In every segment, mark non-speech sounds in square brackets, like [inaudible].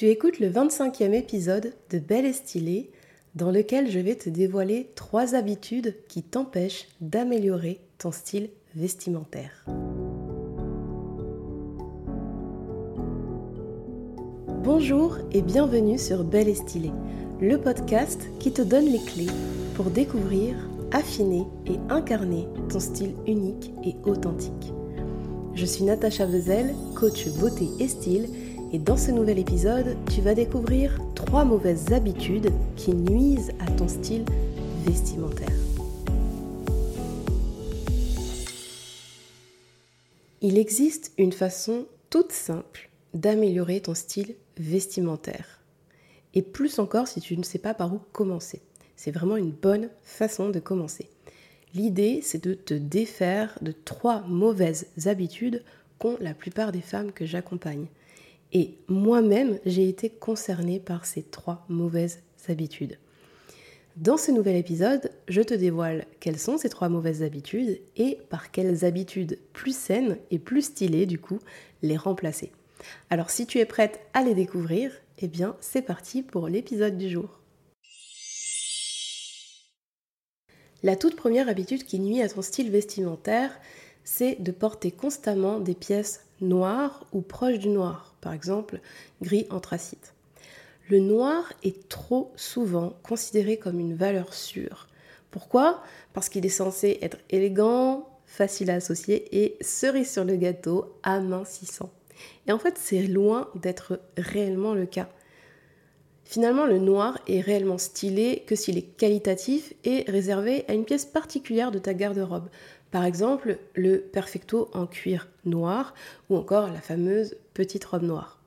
Tu écoutes le 25e épisode de Belle et Stylée, dans lequel je vais te dévoiler trois habitudes qui t'empêchent d'améliorer ton style vestimentaire. Bonjour et bienvenue sur Belle et Stylée, le podcast qui te donne les clés pour découvrir, affiner et incarner ton style unique et authentique. Je suis Natacha Vezel, coach beauté et style, et dans ce nouvel épisode, tu vas découvrir trois mauvaises habitudes qui nuisent à ton style vestimentaire. Il existe une façon toute simple d'améliorer ton style vestimentaire. Et plus encore si tu ne sais pas par où commencer. C'est vraiment une bonne façon de commencer. L'idée, c'est de te défaire de trois mauvaises habitudes qu'ont la plupart des femmes que j'accompagne. Et moi-même, j'ai été concernée par ces trois mauvaises habitudes. Dans ce nouvel épisode, je te dévoile quelles sont ces trois mauvaises habitudes et par quelles habitudes plus saines et plus stylées du coup les remplacer. Alors si tu es prête à les découvrir, eh bien c'est parti pour l'épisode du jour. La toute première habitude qui nuit à ton style vestimentaire, c'est de porter constamment des pièces noires ou proches du noir, par exemple gris anthracite. Le noir est trop souvent considéré comme une valeur sûre. Pourquoi? Parce qu'il est censé être élégant, facile à associer et cerise sur le gâteau, amincissant. Et en fait, c'est loin d'être réellement le cas. Finalement, le noir est réellement stylé que s'il est qualitatif et réservé à une pièce particulière de ta garde-robe. Par exemple, le perfecto en cuir noir ou encore la fameuse petite robe noire.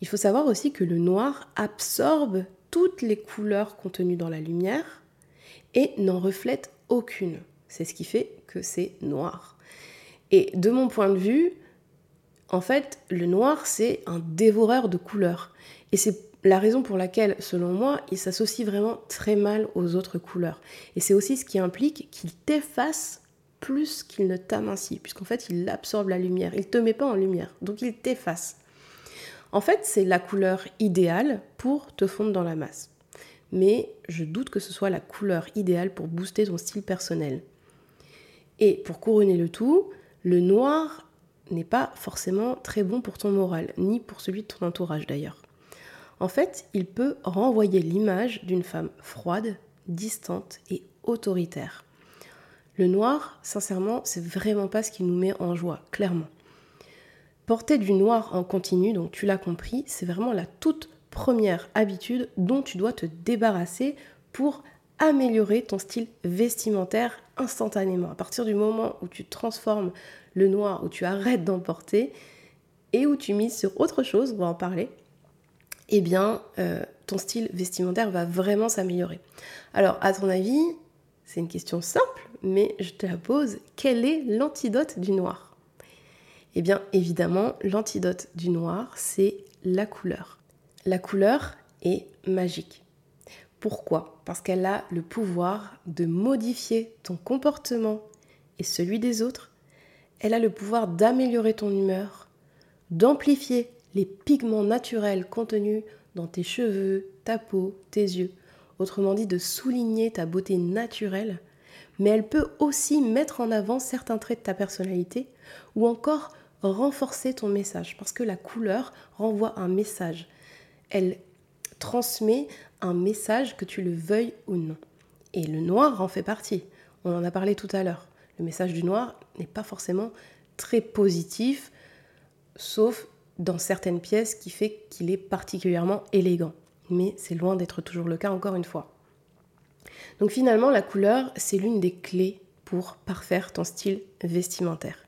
Il faut savoir aussi que le noir absorbe toutes les couleurs contenues dans la lumière et n'en reflète aucune. C'est ce qui fait que c'est noir. Et de mon point de vue, en fait, le noir, c'est un dévoreur de couleurs. Et c'est la raison pour laquelle, selon moi, il s'associe vraiment très mal aux autres couleurs. Et c'est aussi ce qui implique qu'il t'efface plus qu'il ne t'amincit, puisqu'en fait, il absorbe la lumière. Il ne te met pas en lumière, donc il t'efface. En fait, c'est la couleur idéale pour te fondre dans la masse. Mais je doute que ce soit la couleur idéale pour booster ton style personnel. Et pour couronner le tout, le noir n'est pas forcément très bon pour ton moral, ni pour celui de ton entourage d'ailleurs. En fait, il peut renvoyer l'image d'une femme froide, distante et autoritaire. Le noir, sincèrement, c'est vraiment pas ce qui nous met en joie, clairement. Porter du noir en continu, donc tu l'as compris, c'est vraiment la toute première habitude dont tu dois te débarrasser pour améliorer ton style vestimentaire instantanément. À partir du moment où tu transformes le noir, où tu arrêtes d'en porter et où tu mises sur autre chose, on va en parler, eh bien, euh, ton style vestimentaire va vraiment s'améliorer. Alors, à ton avis, c'est une question simple, mais je te la pose. Quel est l'antidote du noir? Eh bien, évidemment, l'antidote du noir, c'est la couleur. La couleur est magique. Pourquoi? Parce qu'elle a le pouvoir de modifier ton comportement et celui des autres. Elle a le pouvoir d'améliorer ton humeur, d'amplifier les pigments naturels contenus dans tes cheveux, ta peau, tes yeux. Autrement dit, de souligner ta beauté naturelle. Mais elle peut aussi mettre en avant certains traits de ta personnalité ou encore renforcer ton message parce que la couleur renvoie un message. Elle transmet un message que tu le veuilles ou non. Et le noir en fait partie. On en a parlé tout à l'heure. Le message du noir n'est pas forcément très positif, sauf dans certaines pièces qui fait qu'il est particulièrement élégant. Mais c'est loin d'être toujours le cas encore une fois. Donc finalement, la couleur, c'est l'une des clés pour parfaire ton style vestimentaire.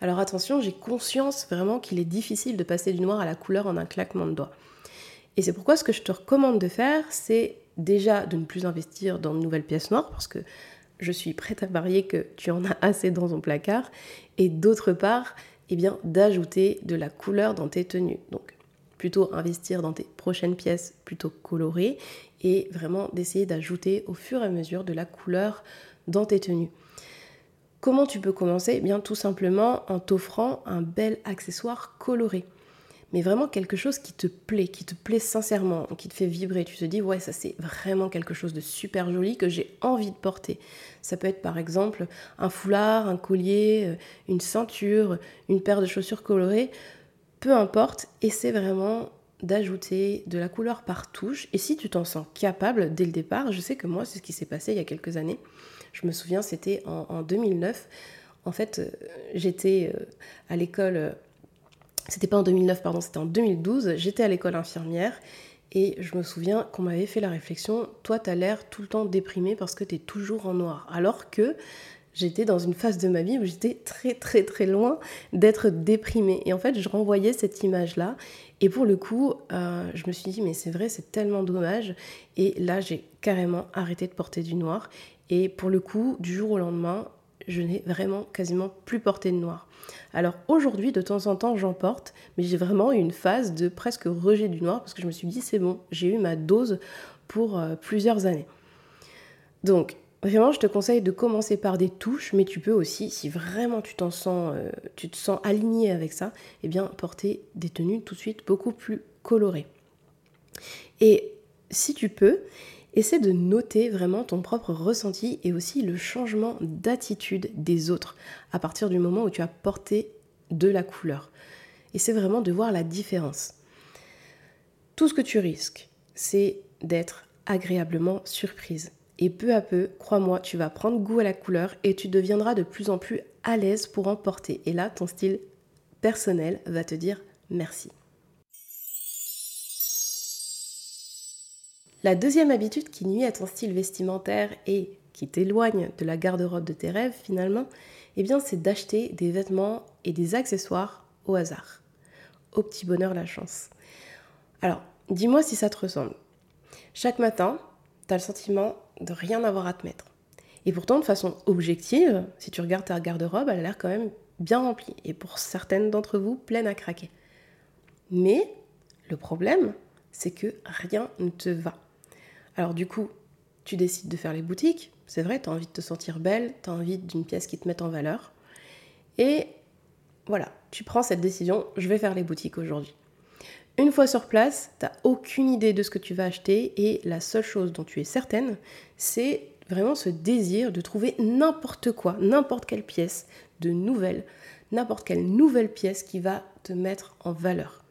Alors attention, j'ai conscience vraiment qu'il est difficile de passer du noir à la couleur en un claquement de doigts. Et c'est pourquoi ce que je te recommande de faire, c'est déjà de ne plus investir dans de nouvelles pièces noires, parce que je suis prête à parier que tu en as assez dans ton placard, et d'autre part, eh bien, d'ajouter de la couleur dans tes tenues. Donc, plutôt investir dans tes prochaines pièces plutôt colorées et vraiment d'essayer d'ajouter au fur et à mesure de la couleur dans tes tenues. Comment tu peux commencer? Eh bien, tout simplement en t'offrant un bel accessoire coloré. mais vraiment quelque chose qui te plaît, qui te plaît sincèrement, qui te fait vibrer. Tu te dis, ouais, ça c'est vraiment quelque chose de super joli que j'ai envie de porter. Ça peut être par exemple un foulard, un collier, euh, une ceinture, une paire de chaussures colorées, peu importe, c'est vraiment d'ajouter de la couleur par touche. Et si tu t'en sens capable dès le départ, je sais que moi, c'est ce qui s'est passé il y a quelques années. Je me souviens, c'était en, 2009. En fait, euh, j'étais euh, à l'école, c'était pas en 2009, pardon, c'était en 2012. J'étais à l'école infirmière et je me souviens qu'on m'avait fait la réflexion, toi, tu as l'air tout le temps déprimé parce que tu es toujours en noir. Alors que j'étais dans une phase de ma vie où j'étais très très très loin d'être déprimée. Et en fait, je renvoyais cette image-là. Et pour le coup, euh, je me suis dit, mais c'est vrai, c'est tellement dommage. Et là, j'ai carrément arrêté de porter du noir. Et pour le coup, du jour au lendemain, je n'ai vraiment quasiment plus porté de noir. Alors aujourd'hui, de temps en temps, j'en porte, mais j'ai vraiment eu une phase de presque rejet du noir parce que je me suis dit, c'est bon, j'ai eu ma dose pour euh, plusieurs années. Donc, Vraiment, je te conseille de commencer par des touches, mais tu peux aussi, si vraiment tu t'en sens, euh, tu te sens aligné avec ça, eh bien porter des tenues tout de suite beaucoup plus colorées. Et si tu peux, essaie de noter vraiment ton propre ressenti et aussi le changement d'attitude des autres à partir du moment où tu as porté de la couleur. C'est vraiment de voir la différence. Tout ce que tu risques, c'est d'être agréablement surprise. Et peu à peu, crois-moi, tu vas prendre goût à la couleur et tu deviendras de plus en plus à l'aise pour en porter. Et là, ton style personnel va te dire merci. La deuxième habitude qui nuit à ton style vestimentaire et qui t'éloigne de la garde-robe de tes rêves finalement, eh bien c'est d'acheter des vêtements et des accessoires au hasard. Au petit bonheur la chance. Alors, dis-moi si ça te ressemble. Chaque matin, tu as le sentiment de rien avoir à te mettre. Et pourtant, de façon objective, si tu regardes ta garde-robe, elle a l'air quand même bien remplie. Et pour certaines d'entre vous, pleine à craquer. Mais le problème, c'est que rien ne te va. Alors du coup, tu décides de faire les boutiques. C'est vrai, tu as envie de te sentir belle, tu as envie d'une pièce qui te mette en valeur. Et voilà, tu prends cette décision, je vais faire les boutiques aujourd'hui. Une fois sur place, tu n'as aucune idée de ce que tu vas acheter et la seule chose dont tu es certaine, c'est vraiment ce désir de trouver n'importe quoi, n'importe quelle pièce de nouvelle, n'importe quelle nouvelle pièce qui va te mettre en valeur.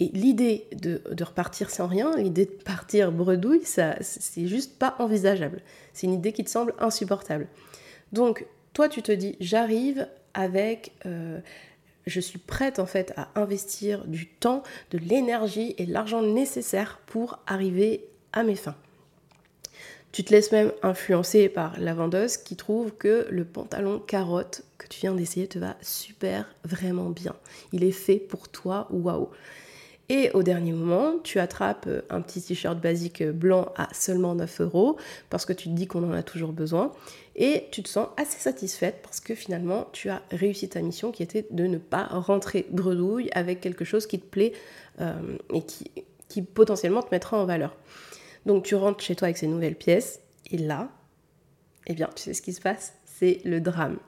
Et l'idée de, repartir sans rien, l'idée de partir bredouille, ça, c'est juste pas envisageable. C'est une idée qui te semble insupportable. Donc, toi, tu te dis, j'arrive avec euh, je suis prête en fait à investir du temps, de l'énergie et l'argent nécessaire pour arriver à mes fins. Tu te laisses même influencer par la vendeuse qui trouve que le pantalon carotte que tu viens d'essayer te va super, vraiment bien. Il est fait pour toi, waouh. Et au dernier moment, tu attrapes un petit t-shirt basique blanc à seulement 9 euros parce que tu te dis qu'on en a toujours besoin et tu te sens assez satisfaite parce que finalement tu as réussi ta mission qui était de ne pas rentrer bredouille avec quelque chose qui te plaît euh, et qui, potentiellement te mettra en valeur. Donc tu rentres chez toi avec ces nouvelles pièces et là, eh bien tu sais ce qui se passe, c'est le drame.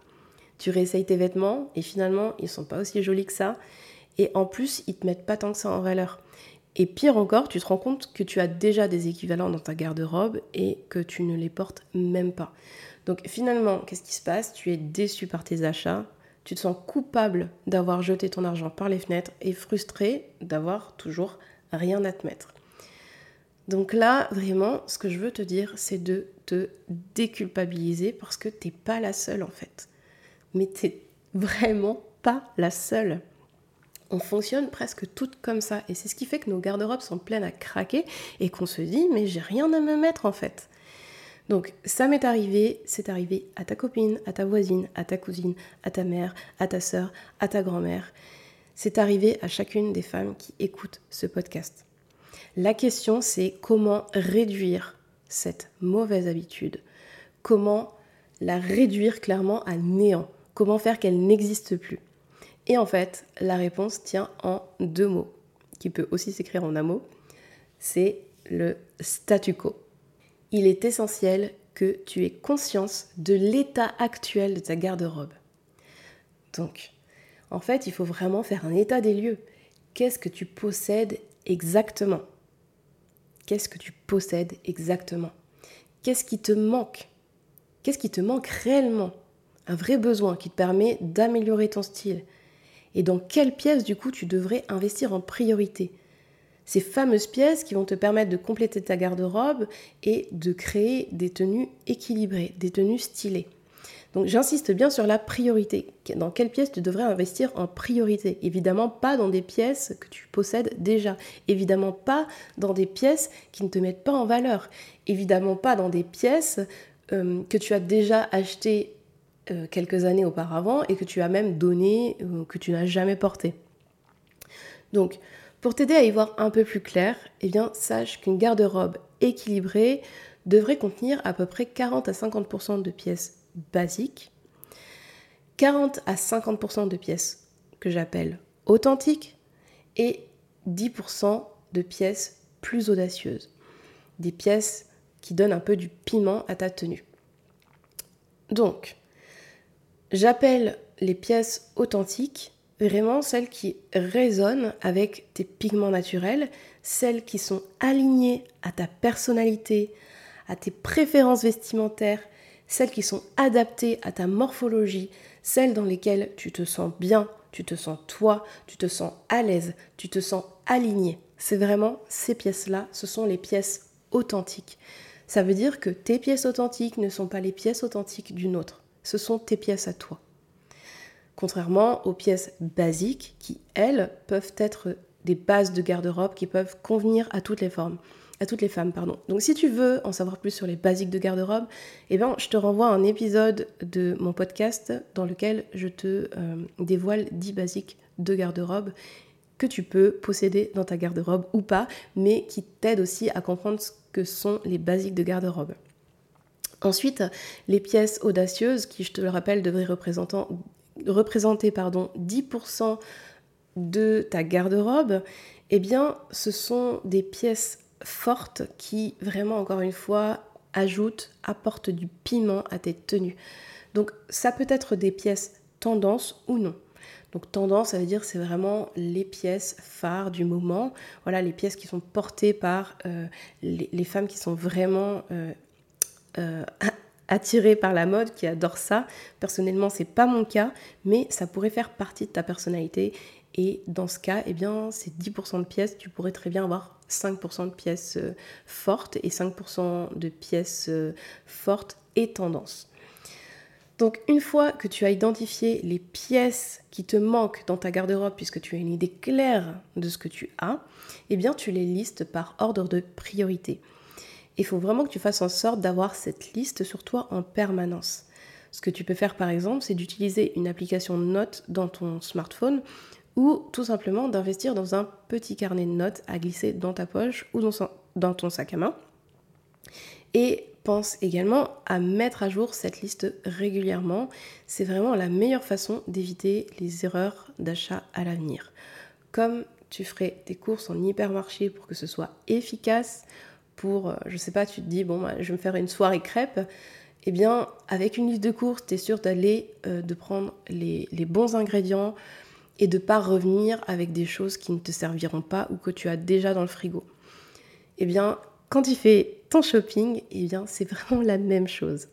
Tu réessayes tes vêtements et finalement ils sont pas aussi jolis que ça et en plus, ils te mettent pas tant que ça en valeur. Et pire encore, tu te rends compte que tu as déjà des équivalents dans ta garde-robe et que tu ne les portes même pas. Donc finalement, qu'est-ce qui se passe? Tu es déçu par tes achats, tu te sens coupable d'avoir jeté ton argent par les fenêtres et frustré d'avoir toujours rien à te mettre. Donc là, vraiment, ce que je veux te dire, c'est de te déculpabiliser parce que t'es pas la seule en fait. Mais t'es vraiment pas la seule on fonctionne presque toutes comme ça. Et c'est ce qui fait que nos garde-robes sont pleines à craquer et qu'on se dit, mais j'ai rien à me mettre en fait. Donc ça m'est arrivé, c'est arrivé à ta copine, à ta voisine, à ta cousine, à ta mère, à ta sœur, à ta grand-mère. C'est arrivé à chacune des femmes qui écoutent ce podcast. La question c'est comment réduire cette mauvaise habitude? Comment la réduire clairement à néant? Comment faire qu'elle n'existe plus? Et en fait, la réponse tient en deux mots, qui peut aussi s'écrire en un mot. C'est le statu quo. Il est essentiel que tu aies conscience de l'état actuel de ta garde-robe. Donc, en fait, il faut vraiment faire un état des lieux. qu'est-ce que tu possèdes exactement? Qu'est-ce que tu possèdes exactement? Qu'est-ce qui te manque? Qu'est-ce qui te manque réellement? Un vrai besoin qui te permet d'améliorer ton style. Et dans quelle pièce du coup tu devrais investir en priorité? Ces fameuses pièces qui vont te permettre de compléter ta garde-robe et de créer des tenues équilibrées, des tenues stylées. Donc j'insiste bien sur la priorité. Dans quelle pièce tu devrais investir en priorité? Évidemment pas dans des pièces que tu possèdes déjà. Évidemment pas dans des pièces qui ne te mettent pas en valeur. Évidemment pas dans des pièces euh, que tu as déjà achetées euh, quelques années auparavant et que tu as même donné, euh, que tu n'as jamais porté. Donc pour t'aider à y voir un peu plus clair, eh bien sache qu'une garde-robe équilibrée devrait contenir à peu près 40 à 50% de pièces basique, 40 à 50% de pièces que j'appelle authentiques et 10% de pièces plus audacieuses. Des pièces qui donnent un peu du piment à ta tenue. Donc, j'appelle les pièces authentiques vraiment celles qui résonnent avec tes pigments naturels, celles qui sont alignées à ta personnalité, à tes préférences vestimentaires, celles qui sont adaptées à ta morphologie, celles dans lesquelles tu te sens bien, tu te sens toi, tu te sens à l'aise, tu te sens aligné. C'est vraiment ces pièces-là, ce sont les pièces authentiques. Ça veut dire que tes pièces authentiques ne sont pas les pièces authentiques d'une autre, ce sont tes pièces à toi. Contrairement aux pièces basiques qui, elles, peuvent être des bases de garde-robe qui peuvent convenir à toutes les formes à toutes les femmes, pardon. Donc si tu veux en savoir plus sur les basiques de garde-robe, eh ben, je te renvoie à un épisode de mon podcast dans lequel je te euh, dévoile 10 basiques de garde-robe que tu peux posséder dans ta garde-robe ou pas, mais qui t'aident aussi à comprendre ce que sont les basiques de garde-robe. Ensuite, les pièces audacieuses, qui je te le rappelle devraient représenter pardon, 10% de ta garde-robe, eh bien ce sont des pièces fortes qui vraiment encore une fois ajoutent, apportent du piment à tes tenues. Donc ça peut être des pièces tendance ou non. Donc tendance, ça veut dire c'est vraiment les pièces phares du moment. Voilà, les pièces qui sont portées par euh, les, femmes qui sont vraiment euh, euh, [laughs] attirées par la mode, qui adorent ça. Personnellement, c'est pas mon cas, mais ça pourrait faire partie de ta personnalité. Et dans ce cas, eh bien, c'est 10% de pièces, tu pourrais très bien avoir 5% de pièces euh, fortes et 5% de pièces euh, fortes et tendances. Donc une fois que tu as identifié les pièces qui te manquent dans ta garde-robe puisque tu as une idée claire de ce que tu as, eh bien tu les listes par ordre de priorité. Il faut vraiment que tu fasses en sorte d'avoir cette liste sur toi en permanence. Ce que tu peux faire par exemple, c'est d'utiliser une application de notes dans ton smartphone ou tout simplement d'investir dans un petit carnet de notes à glisser dans ta poche ou dans ton sac à main. Et pense également à mettre à jour cette liste régulièrement. C'est vraiment la meilleure façon d'éviter les erreurs d'achat à l'avenir. Comme tu ferais tes courses en hypermarché pour que ce soit efficace, pour, euh, je sais pas, tu te dis, bon, bah, je vais me faire une soirée crêpe, eh bien, avec une liste de courses, tu es sûr d'aller, euh, de prendre les, bons ingrédients, et de ne pas revenir avec des choses qui ne te serviront pas ou que tu as déjà dans le frigo. Eh bien, quand tu fais ton shopping, eh bien, c'est vraiment la même chose.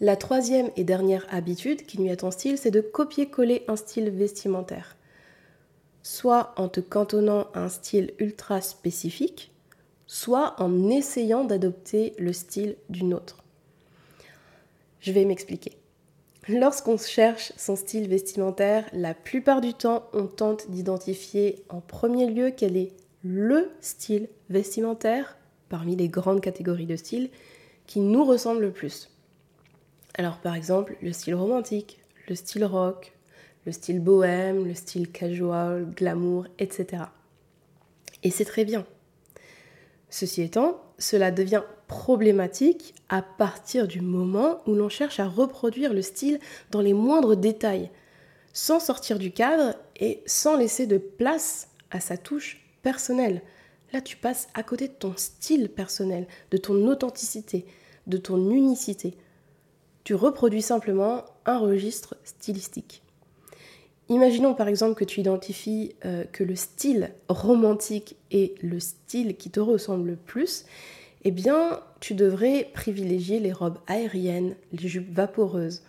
La troisième et dernière habitude qui nuit à ton style, c'est de copier-coller un style vestimentaire. Soit en te cantonnant à un style ultra spécifique, soit en essayant d'adopter le style d'une autre. Je vais m'expliquer. Lorsqu'on cherche son style vestimentaire, la plupart du temps, on tente d'identifier en premier lieu quel est le style vestimentaire parmi les grandes catégories de styles qui nous ressemble le plus. Alors par exemple, le style romantique, le style rock, le style bohème, le style casual, glamour, etc. Et c'est très bien. Ceci étant, cela devient problématique à partir du moment où l'on cherche à reproduire le style dans les moindres détails, sans sortir du cadre et sans laisser de place à sa touche personnelle. Là, tu passes à côté de ton style personnel, de ton authenticité, de ton unicité. Tu reproduis simplement un registre stylistique. Imaginons par exemple que tu identifies euh, que le style romantique est le style qui te ressemble le plus, eh bien tu devrais privilégier les robes aériennes, les jupes vaporeuses.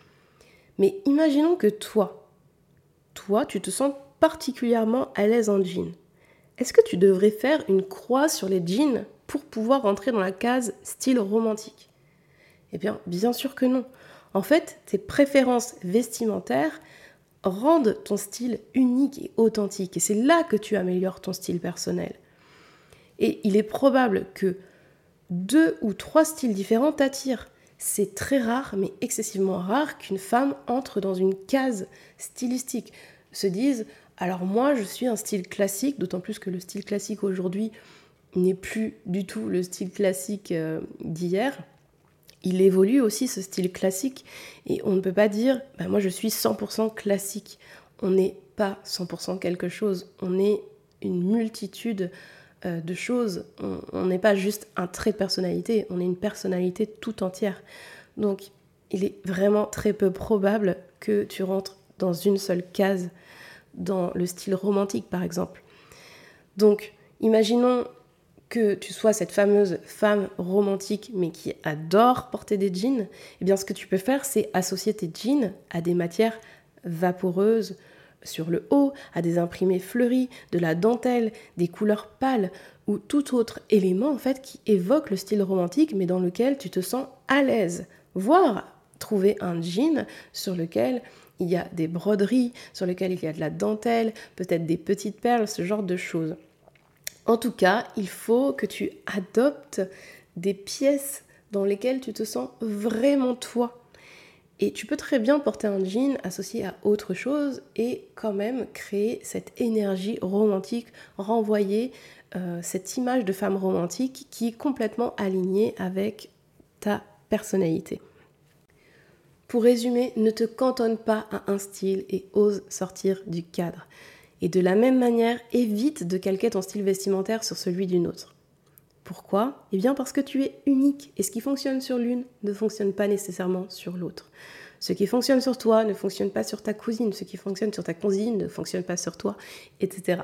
Mais imaginons que toi, toi, tu te sens particulièrement à l'aise en jean. Est-ce que tu devrais faire une croix sur les jeans pour pouvoir rentrer dans la case style romantique? Eh bien, bien sûr que non. En fait, tes préférences vestimentaires rendent ton style unique et authentique. Et c'est là que tu améliores ton style personnel. Et il est probable que deux ou trois styles différents t'attirent. C'est très rare, mais excessivement rare, qu'une femme entre dans une case stylistique, se dise alors moi je suis un style classique, d'autant plus que le style classique aujourd'hui n'est plus du tout le style classique euh, d'hier. Il évolue aussi ce style classique et on ne peut pas dire bah, moi je suis 100% classique. On n'est pas 100% quelque chose, on est une multitude euh, de choses. On n'est pas juste un trait de personnalité, on est une personnalité tout entière. Donc il est vraiment très peu probable que tu rentres dans une seule case dans le style romantique par exemple. Donc imaginons que tu sois cette fameuse femme romantique mais qui adore porter des jeans, eh bien ce que tu peux faire c'est associer tes jeans à des matières vaporeuses sur le haut, à des imprimés fleuris, de la dentelle, des couleurs pâles ou tout autre élément en fait qui évoque le style romantique mais dans lequel tu te sens à l'aise. Voire trouver un jean sur lequel il y a des broderies, sur lequel il y a de la dentelle, peut-être des petites perles, ce genre de choses. En tout cas, il faut que tu adoptes des pièces dans lesquelles tu te sens vraiment toi. Et tu peux très bien porter un jean associé à autre chose et quand même créer cette énergie romantique, renvoyer euh, cette image de femme romantique qui est complètement alignée avec ta personnalité. Pour résumer, ne te cantonne pas à un style et ose sortir du cadre. Et de la même manière, évite de calquer ton style vestimentaire sur celui d'une autre. Pourquoi? Eh bien parce que tu es unique et ce qui fonctionne sur l'une ne fonctionne pas nécessairement sur l'autre. Ce qui fonctionne sur toi ne fonctionne pas sur ta cousine, ce qui fonctionne sur ta cousine ne fonctionne pas sur toi, etc.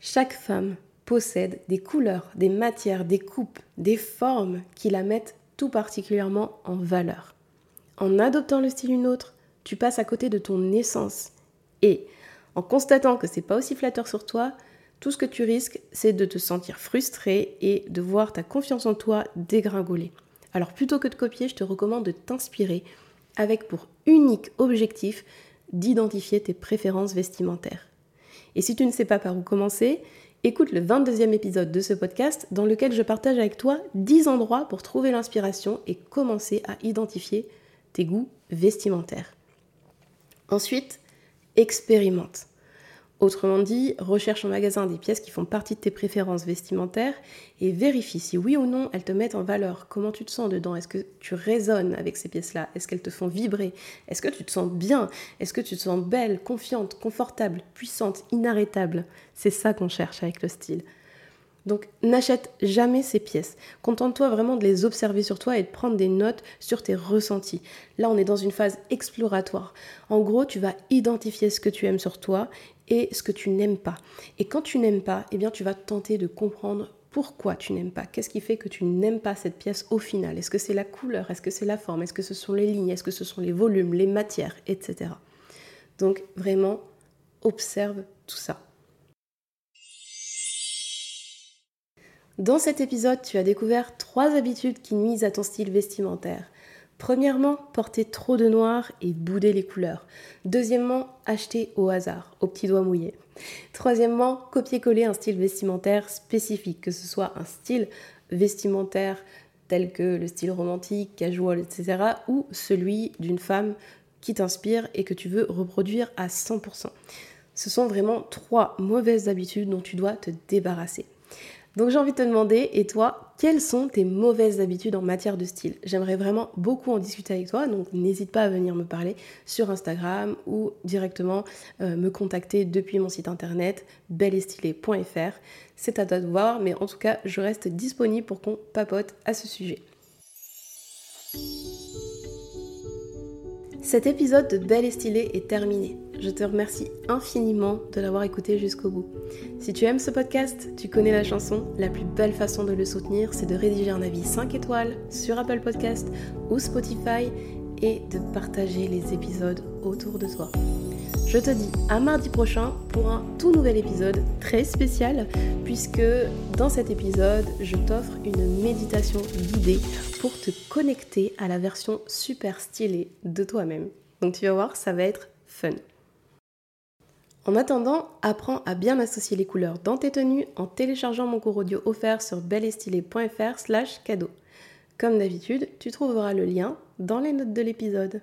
Chaque femme possède des couleurs, des matières, des coupes, des formes qui la mettent tout particulièrement en valeur. En adoptant le style d'une autre, tu passes à côté de ton essence. Et en constatant que c'est pas aussi flatteur sur toi, tout ce que tu risques, c'est de te sentir frustré et de voir ta confiance en toi dégringoler. Alors plutôt que de copier, je te recommande de t'inspirer avec pour unique objectif d'identifier tes préférences vestimentaires. Et si tu ne sais pas par où commencer, écoute le 22e épisode de ce podcast dans lequel je partage avec toi 10 endroits pour trouver l'inspiration et commencer à identifier tes goûts vestimentaires. Ensuite, expérimente. Autrement dit, recherche en magasin des pièces qui font partie de tes préférences vestimentaires et vérifie si oui ou non elles te mettent en valeur. Comment tu te sens dedans? Est-ce que tu résonnes avec ces pièces-là? Est-ce qu'elles te font vibrer? Est-ce que tu te sens bien? Est-ce que tu te sens belle, confiante, confortable, puissante, inarrêtable? C'est ça qu'on cherche avec le style. Donc n'achète jamais ces pièces. Contente-toi vraiment de les observer sur toi et de prendre des notes sur tes ressentis. Là, on est dans une phase exploratoire. En gros, tu vas identifier ce que tu aimes sur toi et ce que tu n'aimes pas. Et quand tu n'aimes pas, eh bien tu vas tenter de comprendre pourquoi tu n'aimes pas Qu'est-ce qui fait que tu n'aimes pas cette pièce au final? Est-ce que c'est la couleur? Est-ce que c'est la forme? Est-ce que ce sont les lignes? Est-ce que ce sont les volumes, les matières, etc. Donc vraiment, observe tout ça. Dans cet épisode, tu as découvert trois habitudes qui nuisent à ton style vestimentaire. Premièrement, porter trop de noir et bouder les couleurs. Deuxièmement, acheter au hasard, au petit doigt mouillé. Troisièmement, copier-coller un style vestimentaire spécifique, que ce soit un style vestimentaire tel que le style romantique, casual, etc., ou celui d'une femme qui t'inspire et que tu veux reproduire à 100%. Ce sont vraiment trois mauvaises habitudes dont tu dois te débarrasser. Donc j'ai envie de te demander, et toi, quelles sont tes mauvaises habitudes en matière de style? J'aimerais vraiment beaucoup en discuter avec toi, donc n'hésite pas à venir me parler sur Instagram ou directement euh, me contacter depuis mon site internet belleestylé.fr. C'est à toi de voir, mais en tout cas, je reste disponible pour qu'on papote à ce sujet. Cet épisode de Belle et Stylée est terminé. Je te remercie infiniment de l'avoir écouté jusqu'au bout. Si tu aimes ce podcast, tu connais la chanson, la plus belle façon de le soutenir, c'est de rédiger un avis 5 étoiles sur Apple Podcast ou Spotify et de partager les épisodes autour de toi. Je te dis à mardi prochain pour un tout nouvel épisode très spécial puisque dans cet épisode, je t'offre une méditation guidée pour te connecter à la version super stylée de toi-même. Donc tu vas voir, ça va être fun. En attendant, apprends à bien associer les couleurs dans tes tenues en téléchargeant mon cours audio offert sur belestylé.fr slash cadeau. Comme d'habitude, tu trouveras le lien dans les notes de l'épisode.